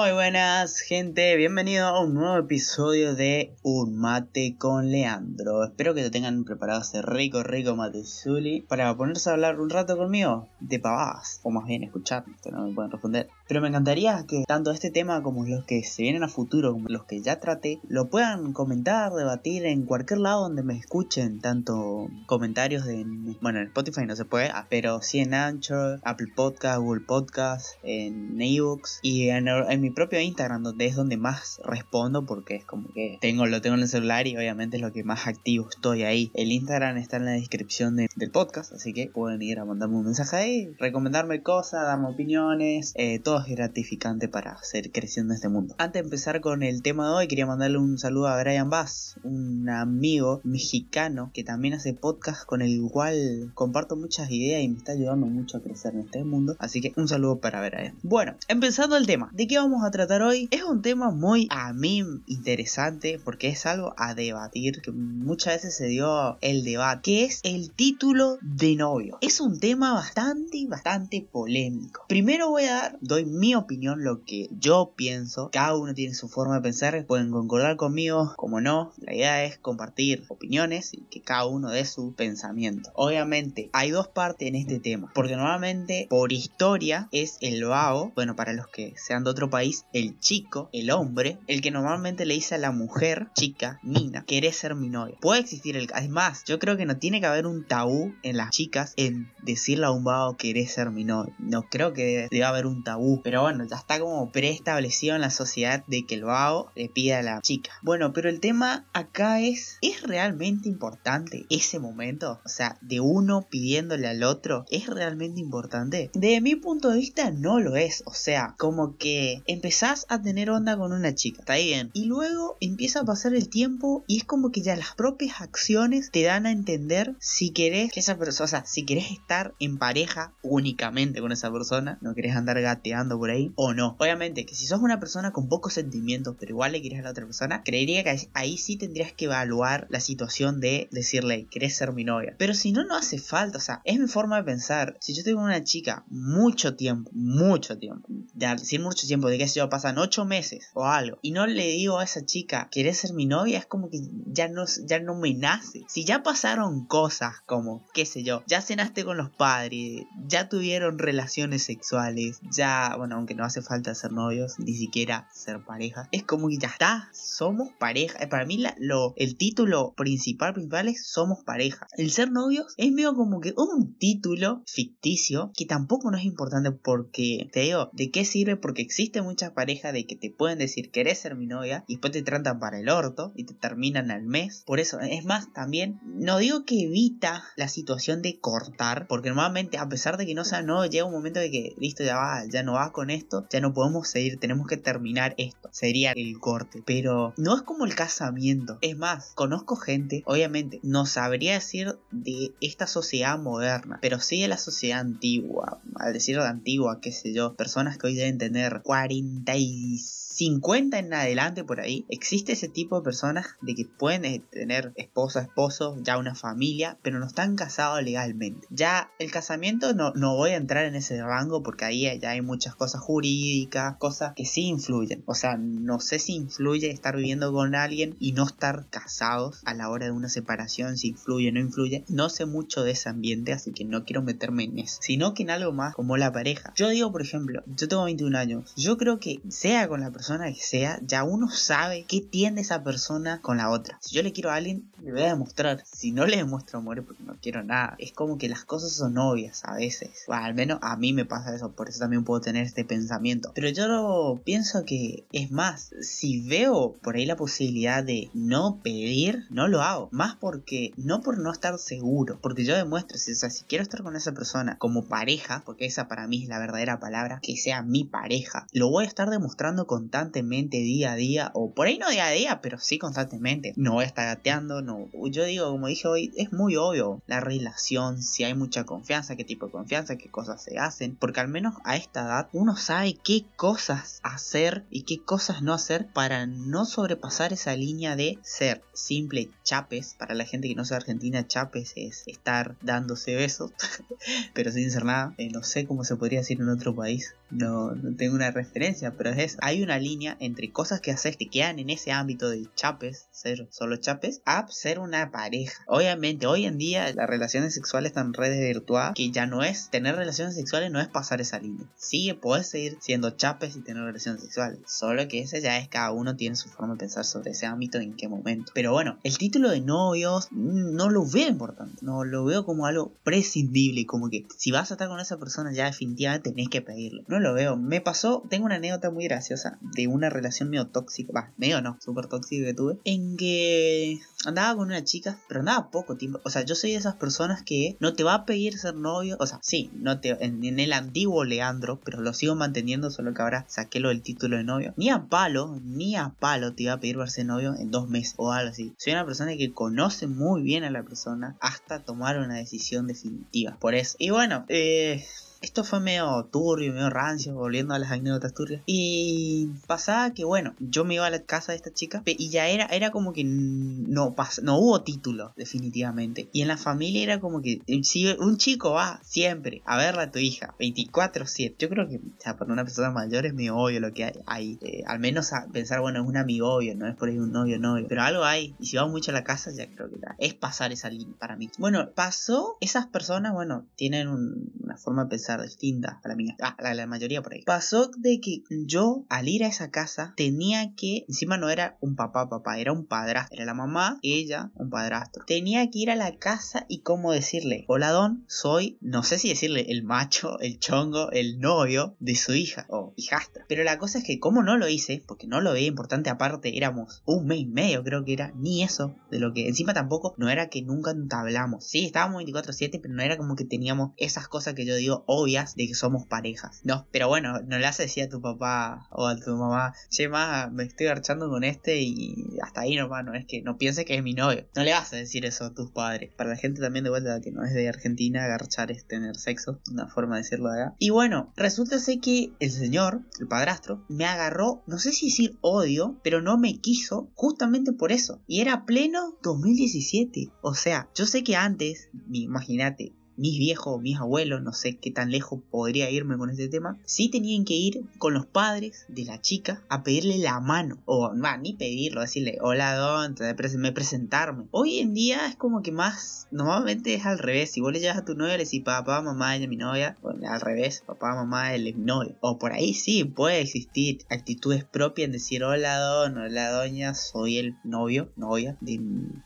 Muy buenas gente, bienvenido a un nuevo episodio de Un mate con Leandro. Espero que te tengan preparado ese rico, rico mate Zuli para ponerse a hablar un rato conmigo de pavadas, o más bien escuchar, que no me pueden responder. Pero me encantaría que tanto este tema como los que se vienen a futuro, como los que ya traté, lo puedan comentar, debatir en cualquier lado donde me escuchen, tanto comentarios de, bueno, en Spotify no se puede, ah, pero sí en Anchor, Apple Podcast, Google Podcast, en ebooks y en, en mi propio Instagram, donde es donde más respondo, porque es como que tengo, lo tengo en el celular y obviamente es lo que más activo estoy ahí. El Instagram está en la descripción del podcast, así que pueden ir a mandarme un mensaje ahí, recomendarme cosas, darme opiniones, eh, todo gratificante para seguir creciendo en este mundo. Antes de empezar con el tema de hoy, quería mandarle un saludo a Brian Bass, un amigo mexicano que también hace podcast con el cual comparto muchas ideas y me está ayudando mucho a crecer en este mundo. Así que un saludo para Brian. Bueno, empezando el tema, ¿de qué vamos a tratar hoy? Es un tema muy a mí interesante porque es algo a debatir que muchas veces se dio el debate, que es el título de novio. Es un tema bastante, bastante polémico. Primero voy a dar, doy mi opinión, lo que yo pienso. Cada uno tiene su forma de pensar, pueden concordar conmigo, como no. La idea es compartir opiniones y que cada uno dé su pensamiento. Obviamente, hay dos partes en este tema, porque normalmente por historia es el vago, bueno, para los que sean de otro país, el chico, el hombre, el que normalmente le dice a la mujer, chica, nina, querés ser mi novia. Puede existir el... Es más, yo creo que no tiene que haber un tabú en las chicas en decirle a un vago querés ser mi novia. No creo que deba haber un tabú. Pero bueno, ya está como preestablecido en la sociedad de que el vago le pide a la chica. Bueno, pero el tema acá es, ¿es realmente importante ese momento? O sea, de uno pidiéndole al otro, ¿es realmente importante? De mi punto de vista no lo es. O sea, como que empezás a tener onda con una chica, está bien. Y luego empieza a pasar el tiempo y es como que ya las propias acciones te dan a entender si querés que esa persona, o sea, si querés estar en pareja únicamente con esa persona, no querés andar gateando por ahí o no. Obviamente que si sos una persona con pocos sentimientos, pero igual le querés a la otra persona, creería que ahí sí tendrías que evaluar la situación de decirle, querés ser mi novia. Pero si no, no hace falta, o sea, es mi forma de pensar. Si yo tengo una chica mucho tiempo, mucho tiempo, de decir mucho tiempo, de que se yo, pasan ocho meses o algo, y no le digo a esa chica, ¿querés ser mi novia? Es como que ya no, ya no me nace. Si ya pasaron cosas como, qué sé yo, ya cenaste con los padres, ya tuvieron relaciones sexuales, ya, bueno, aunque no hace falta ser novios, ni siquiera ser pareja, es como que ya está, somos pareja. Eh, para mí lo, el título principal, principal es somos pareja. El ser novios es medio como que un título ficticio que tampoco no es importante porque, te digo, ¿de qué sirve? Porque existe muchas parejas de que te pueden decir querés ser mi novia y después te tratan para el orto y te terminan al mes. Por eso, es más, también no digo que evita la situación de cortar, porque normalmente a pesar de que no sea no, llega un momento de que listo, ya va, ya no va con esto, ya no podemos seguir, tenemos que terminar esto. Sería el corte, pero no es como el casamiento. Es más, conozco gente, obviamente, no sabría decir de esta sociedad moderna, pero sí de la sociedad antigua, al decir de antigua, qué sé yo, personas que hoy deben tener 45 50 en adelante por ahí, existe ese tipo de personas de que pueden eh, tener esposa, esposo, ya una familia, pero no están casados legalmente. Ya el casamiento no, no voy a entrar en ese rango porque ahí ya hay muchas cosas jurídicas, cosas que sí influyen. O sea, no sé si influye estar viviendo con alguien y no estar casados a la hora de una separación, si influye o no influye. No sé mucho de ese ambiente, así que no quiero meterme en eso. Sino que en algo más como la pareja. Yo digo, por ejemplo, yo tengo 21 años. Yo creo que sea con la persona que sea, ya uno sabe qué tiene esa persona con la otra. Si yo le quiero a alguien, le voy a demostrar. Si no le demuestro amor porque no quiero nada. Es como que las cosas son obvias a veces. al menos a mí me pasa eso, por eso también puedo tener este pensamiento. Pero yo pienso que es más, si veo por ahí la posibilidad de no pedir, no lo hago. Más porque, no por no estar seguro, porque yo demuestro, si, si quiero estar con esa persona como pareja, porque esa para mí es la verdadera palabra, que sea mi pareja, lo voy a estar demostrando con constantemente día a día, o por ahí no día a día, pero sí constantemente. No voy a estar gateando, no. Yo digo, como dije hoy, es muy obvio la relación, si hay mucha confianza, qué tipo de confianza, qué cosas se hacen, porque al menos a esta edad uno sabe qué cosas hacer y qué cosas no hacer para no sobrepasar esa línea de ser simple chapes. Para la gente que no sea argentina, chapes es estar dándose besos, pero sin ser nada. Eh, no sé cómo se podría decir en otro país, no, tengo una referencia, pero es Hay una línea entre cosas que haces que quedan en ese ámbito de chapes, ser solo chapes, a ser una pareja. Obviamente, hoy en día las relaciones sexuales están redes virtuales que ya no es tener relaciones sexuales, no es pasar esa línea. Sigue, puedes seguir siendo chapes y tener relaciones sexuales, solo que ese ya es cada uno tiene su forma de pensar sobre ese ámbito en qué momento. Pero bueno, el título de novios mm, no lo veo importante, no lo veo como algo prescindible, como que si vas a estar con esa persona ya definitivamente tenés que pedirlo. No lo veo. Me pasó, tengo una anécdota muy graciosa de una relación medio tóxica, va, medio no, súper tóxica que tuve, en que andaba con una chica, pero andaba poco tiempo. O sea, yo soy de esas personas que no te va a pedir ser novio, o sea, sí, no te, en, el antiguo Leandro, pero lo sigo manteniendo, solo que ahora saqué lo del título de novio. Ni a palo, ni a palo te iba a pedir verse novio en dos meses o algo así. Soy una persona que conoce muy bien a la persona hasta tomar una decisión definitiva. Por eso. Y bueno, eh esto fue medio turbio, medio rancio, volviendo a las anécdotas turbias. Y pasaba que, bueno, yo me iba a la casa de esta chica y ya era, era como que no, no hubo título, definitivamente. Y en la familia era como que si un chico va siempre a verla a tu hija, 24-7. Yo creo que, o sea, para una persona mayor es medio obvio lo que hay. Eh, al menos pensar, bueno, es un amigo obvio, no es por ahí un novio, novio. Pero algo hay. Y si va mucho a la casa, ya creo que es pasar esa línea para mí. Bueno, pasó, esas personas, bueno, tienen una forma de pensar distinta a la mía. Ah, la, la mayoría por ahí. Pasó de que yo, al ir a esa casa, tenía que. Encima no era un papá, papá, era un padrastro. Era la mamá, ella, un padrastro. Tenía que ir a la casa y cómo decirle: Hola, don, soy. No sé si decirle el macho, el chongo, el novio de su hija o hijastra. Pero la cosa es que, como no lo hice, porque no lo veía importante, aparte éramos un mes y medio, creo que era, ni eso. De lo que encima tampoco no era que nunca entablamos. Sí, estábamos 24-7, pero no era como que teníamos esas cosas que yo digo, de que somos parejas. No, pero bueno, no le hace decir a tu papá o a tu mamá, che, ma, me estoy garchando con este y hasta ahí nomás, no es que no piense que es mi novio. No le vas a decir eso a tus padres. Para la gente también de vuelta que no es de Argentina, garchar es tener sexo, una forma de decirlo de acá. Y bueno, resulta ser que el señor, el padrastro, me agarró, no sé si decir odio, pero no me quiso justamente por eso. Y era pleno 2017. O sea, yo sé que antes, imagínate, mis viejos, mis abuelos, no sé qué tan lejos podría irme con este tema, sí tenían que ir con los padres de la chica a pedirle la mano. O, va, ni pedirlo, decirle, hola don, me presentarme. Hoy en día es como que más, normalmente es al revés. Si vos le llevas a tu novia, le decís papá, mamá, ella es mi novia. al revés, papá, mamá, él es mi novio. O por ahí sí, puede existir actitudes propias en decir, hola don, hola doña, soy el novio, novia de,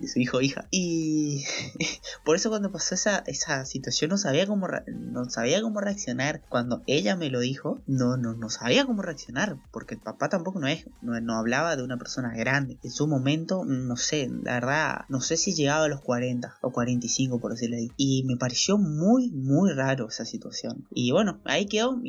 su hijo o hija. Y por eso cuando pasó esa, esa situación, yo no sabía cómo no sabía cómo reaccionar. Cuando ella me lo dijo no no no sabía cómo reaccionar porque el papá tampoco no es no, hablaba de una persona grande. En su momento no sé la verdad no sé si llegaba a los 40 o 45 por decirlo ahí y me pareció muy muy raro esa situación. Y bueno ahí quedó.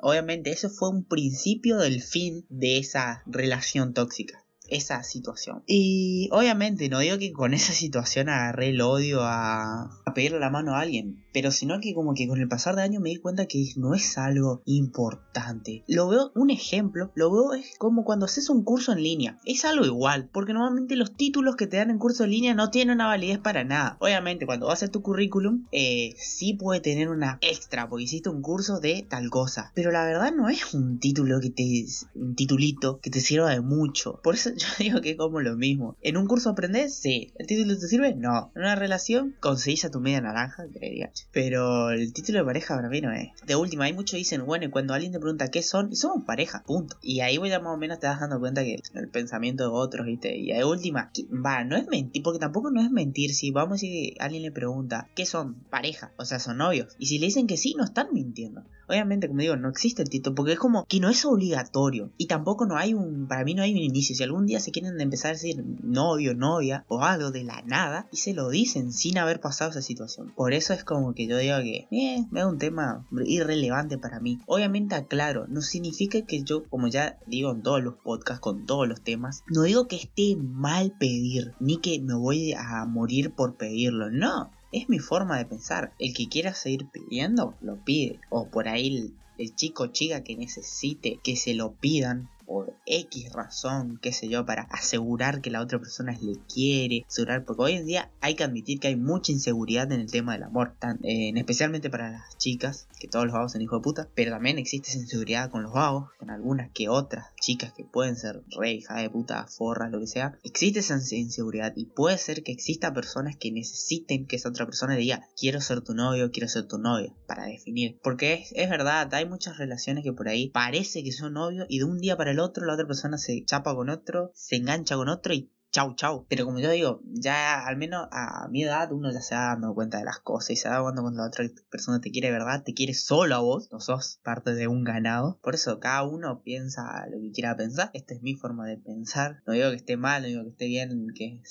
Obviamente eso fue un principio del fin de esa relación tóxica esa situación. Y obviamente no digo que con esa situación agarré el odio a, a pedirle la mano a alguien, pero sino que como que con el pasar de años me di cuenta que no es algo importante. Lo veo, un ejemplo, lo veo es como cuando haces un curso en línea. Es algo igual, porque normalmente los títulos que te dan en curso en línea no tienen una validez para nada. Obviamente cuando vas a tu currículum, eh, sí puede tener una extra, porque hiciste un curso de tal cosa. Pero la verdad no es un título que te... un titulito que te sirva de mucho. Por eso yo digo que es como lo mismo. ¿En un curso aprendes? Sí. ¿El título te sirve? No. ¿En una relación? Conseguís a tu media naranja, creería. Pero el título de pareja para mí no es. De última, hay muchos dicen, bueno, y cuando alguien te pregunta qué son, y somos pareja, punto. Y ahí voy a más o menos te das dando cuenta que el pensamiento de otros, ¿viste? Y de última, va, no es mentir, porque tampoco no es mentir. Si vamos a decir, alguien le pregunta, ¿qué son? Pareja, o sea, son novios. Y si le dicen que sí, no están mintiendo. Obviamente, como digo, no existe el título, porque es como que no es obligatorio. Y tampoco no hay un, para mí no hay un inicio. Si algún día se quieren empezar a decir novio, novia o algo de la nada, y se lo dicen sin haber pasado esa situación. Por eso es como que yo digo que, eh, es un tema irrelevante para mí. Obviamente, aclaro, no significa que yo, como ya digo en todos los podcasts, con todos los temas, no digo que esté mal pedir, ni que me voy a morir por pedirlo, no. Es mi forma de pensar. El que quiera seguir pidiendo, lo pide. O por ahí el, chico o chica que necesite que se lo pidan por X razón, qué sé yo, para asegurar que la otra persona le quiere, asegurar, porque hoy en día hay que admitir que hay mucha inseguridad en el tema del amor, tan, especialmente para las chicas, que todos los vagos son hijos de puta, pero también existe esa inseguridad con los vagos, con algunas que otras chicas que pueden ser re hija de puta, forras, lo que sea, existe esa inseguridad y puede ser que exista personas que necesiten que esa otra persona diga, quiero ser tu novio, quiero ser tu novia, para definir, porque es, es verdad, hay muchas relaciones que por ahí parece que son novios y de un día para el otro, la otra persona se chapa con otro, se engancha con otro y chau chau. Pero como yo digo, ya al menos a mi edad uno ya se va dando cuenta de las cosas y se da cuenta cuando la otra persona te quiere verdad, te quiere solo a vos, no sos parte de un ganado. Por eso cada uno piensa lo que quiera pensar. Esta es mi forma de pensar. No digo que esté mal, no digo que esté bien, que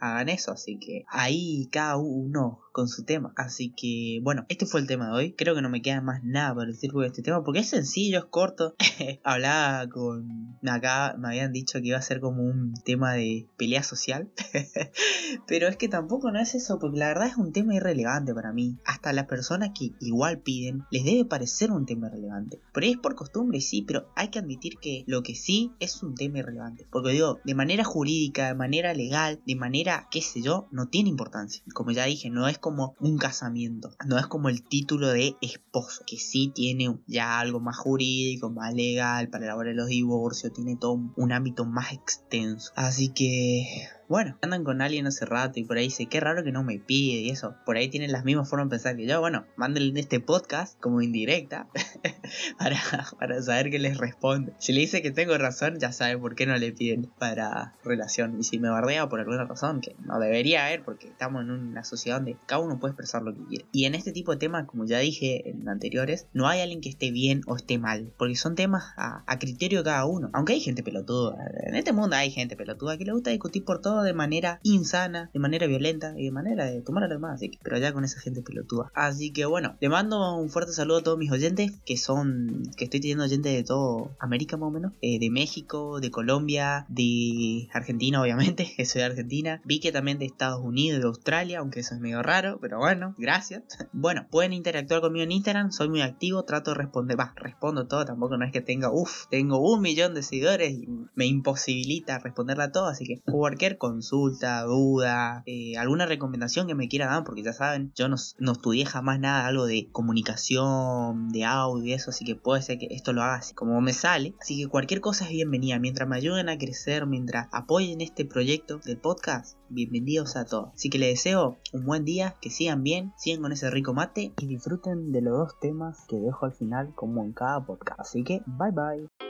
hagan eso. Así que ahí cada uno con su tema. Así que, bueno, este fue el tema de hoy. Creo que no me queda más nada para decir de este tema porque es sencillo, es corto. Hablaba con. Acá me habían dicho que iba a ser como un tema de pelea social. Pero es que tampoco no es eso, porque la verdad es un tema irrelevante para mí. Hasta las personas que igual piden, les debe parecer un tema irrelevante. Pero es por costumbre, sí, pero hay que admitir que lo que sí es un tema irrelevante. Porque digo, de manera jurídica, de manera legal, de manera, qué sé yo, no tiene importancia. Como ya dije, no es como un casamiento, no es como el título de esposo, que sí tiene ya algo más jurídico, más legal, para elaborar los divorcios, tiene todo un ámbito más extenso. Así que bueno, andan con alguien hace rato y por ahí dice, qué raro que no me pide y eso. Por ahí tienen las mismas formas de pensar que yo. Bueno, mándenle este podcast como indirecta para, para saber que les responde. Si le dice que tengo razón, ya sabe por qué no le piden para relación. Y si me bardea por alguna razón, que no debería haber porque estamos en una sociedad donde cada uno puede expresar lo que quiere. Y en este tipo de temas, como ya dije en anteriores, no hay alguien que esté bien o esté mal. Porque son temas a, a criterio de cada uno. Aunque hay gente pelotuda. En este mundo hay gente pelotuda que le gusta discutir por todo de manera insana, de manera violenta y de manera de tomar a los demás, pero ya con esa gente pelotuda. Así que bueno, le mando un fuerte saludo a todos mis oyentes, que son, que estoy teniendo oyentes de todo América más o menos, eh, de México, de Colombia, de Argentina obviamente, que soy de Argentina, vi que también de Estados Unidos de Australia, aunque eso es medio raro, pero bueno, gracias. Bueno, pueden interactuar conmigo en Instagram, soy muy activo, trato de responder, va, respondo todo, tampoco no es que tenga, uff, tengo un millón de seguidores y me imposibilita responderla todo, así que cualquier consulta, duda, eh, alguna recomendación que me quiera dar, porque ya saben, yo no, estudié jamás nada, algo de comunicación, de audio y eso, así que puede ser que esto lo haga así como me sale. Así que cualquier cosa es bienvenida, mientras me ayuden a crecer, mientras apoyen este proyecto del podcast, bienvenidos a todos. Así que les deseo un buen día, que sigan bien, sigan con ese rico mate y disfruten de los dos temas que dejo al final como en cada podcast. Así que bye bye.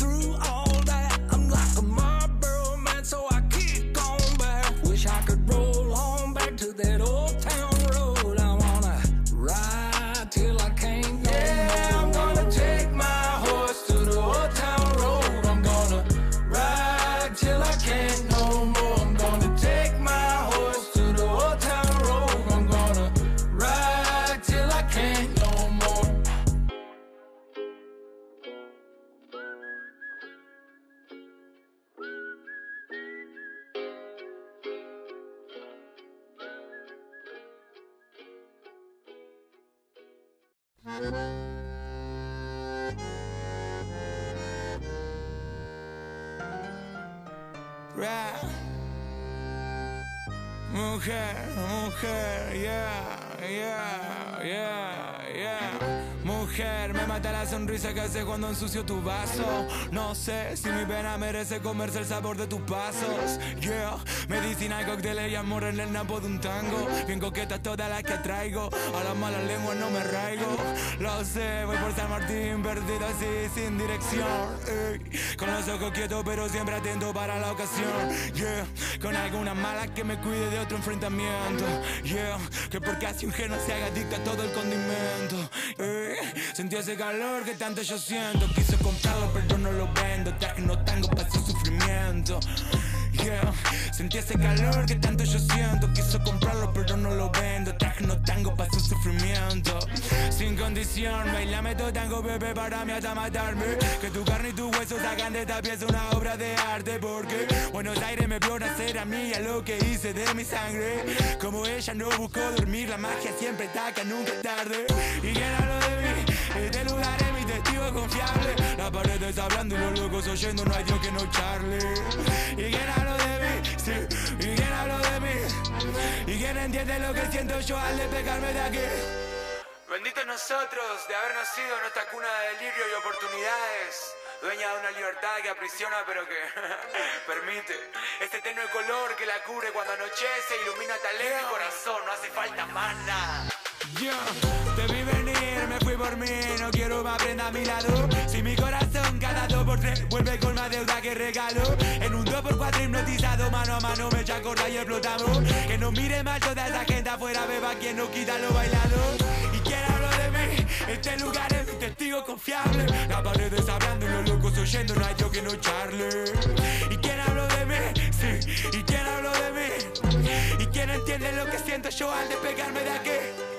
Rap. Mujer, mujer, yeah, yeah, yeah, yeah. Me mata la sonrisa que hace cuando ensucio tu vaso. No sé si mi pena merece comerse el sabor de tus pasos. Yeah, medicina, cócteles y amor en el napo de un tango. Bien coquetas todas las que traigo. A las malas lenguas no me raigo. Lo sé, voy por San Martín, perdido así, sin dirección. Con los ojos quietos, pero siempre atento para la ocasión. Yeah, con alguna mala que me cuide de otro enfrentamiento. Yeah, que porque así un geno se haga adicto a todo el condimento. Sentí ese calor que tanto yo siento. Quise comprarlo, pero no lo vendo. Traje no tango para ese sufrimiento. Yeah. Sentí ese calor que tanto yo siento. Quiso comprarlo, pero no lo vendo. Traje no tango para su sufrimiento. Sin condición, bailame todo tango, bebé, para mí hasta matarme. Que tu carne y tu hueso sacan de esta pieza una obra de arte. Porque Buenos Aires me vio nacer a mí, a lo que hice de mi sangre. Como ella no buscó dormir, la magia siempre ataca, nunca tarde. Y quién habló de mí, este lugar es mi testigo confiable. Las paredes hablando y los locos oyendo, no hay Dios que no charle. Y quién habló de mí, sí, y quién habló de mí. Y quién entiende lo que siento yo al despegarme de aquí. Benditos nosotros de haber nacido en esta cuna de delirio y oportunidades. Dueña de una libertad que aprisiona pero que permite este tenue color que la cubre cuando anochece, ilumina talento y corazón, no hace falta más nada. Yo te vi venir, me fui no quiero más prenda a mi lado. Si mi corazón cada dos por tres vuelve con más deuda que regalo. En un 2 por 4 hipnotizado, mano a mano me echa corta y explotamos. Que no mire mal toda esa gente afuera, beba quien no quita lo bailado. Y quién habló de mí, este lugar es mi testigo confiable. Las paredes hablando y los locos oyendo, no hay yo que no charle. Y quién habló de mí, sí, y quién habló de mí. Y quién entiende lo que siento yo al despegarme de aquí.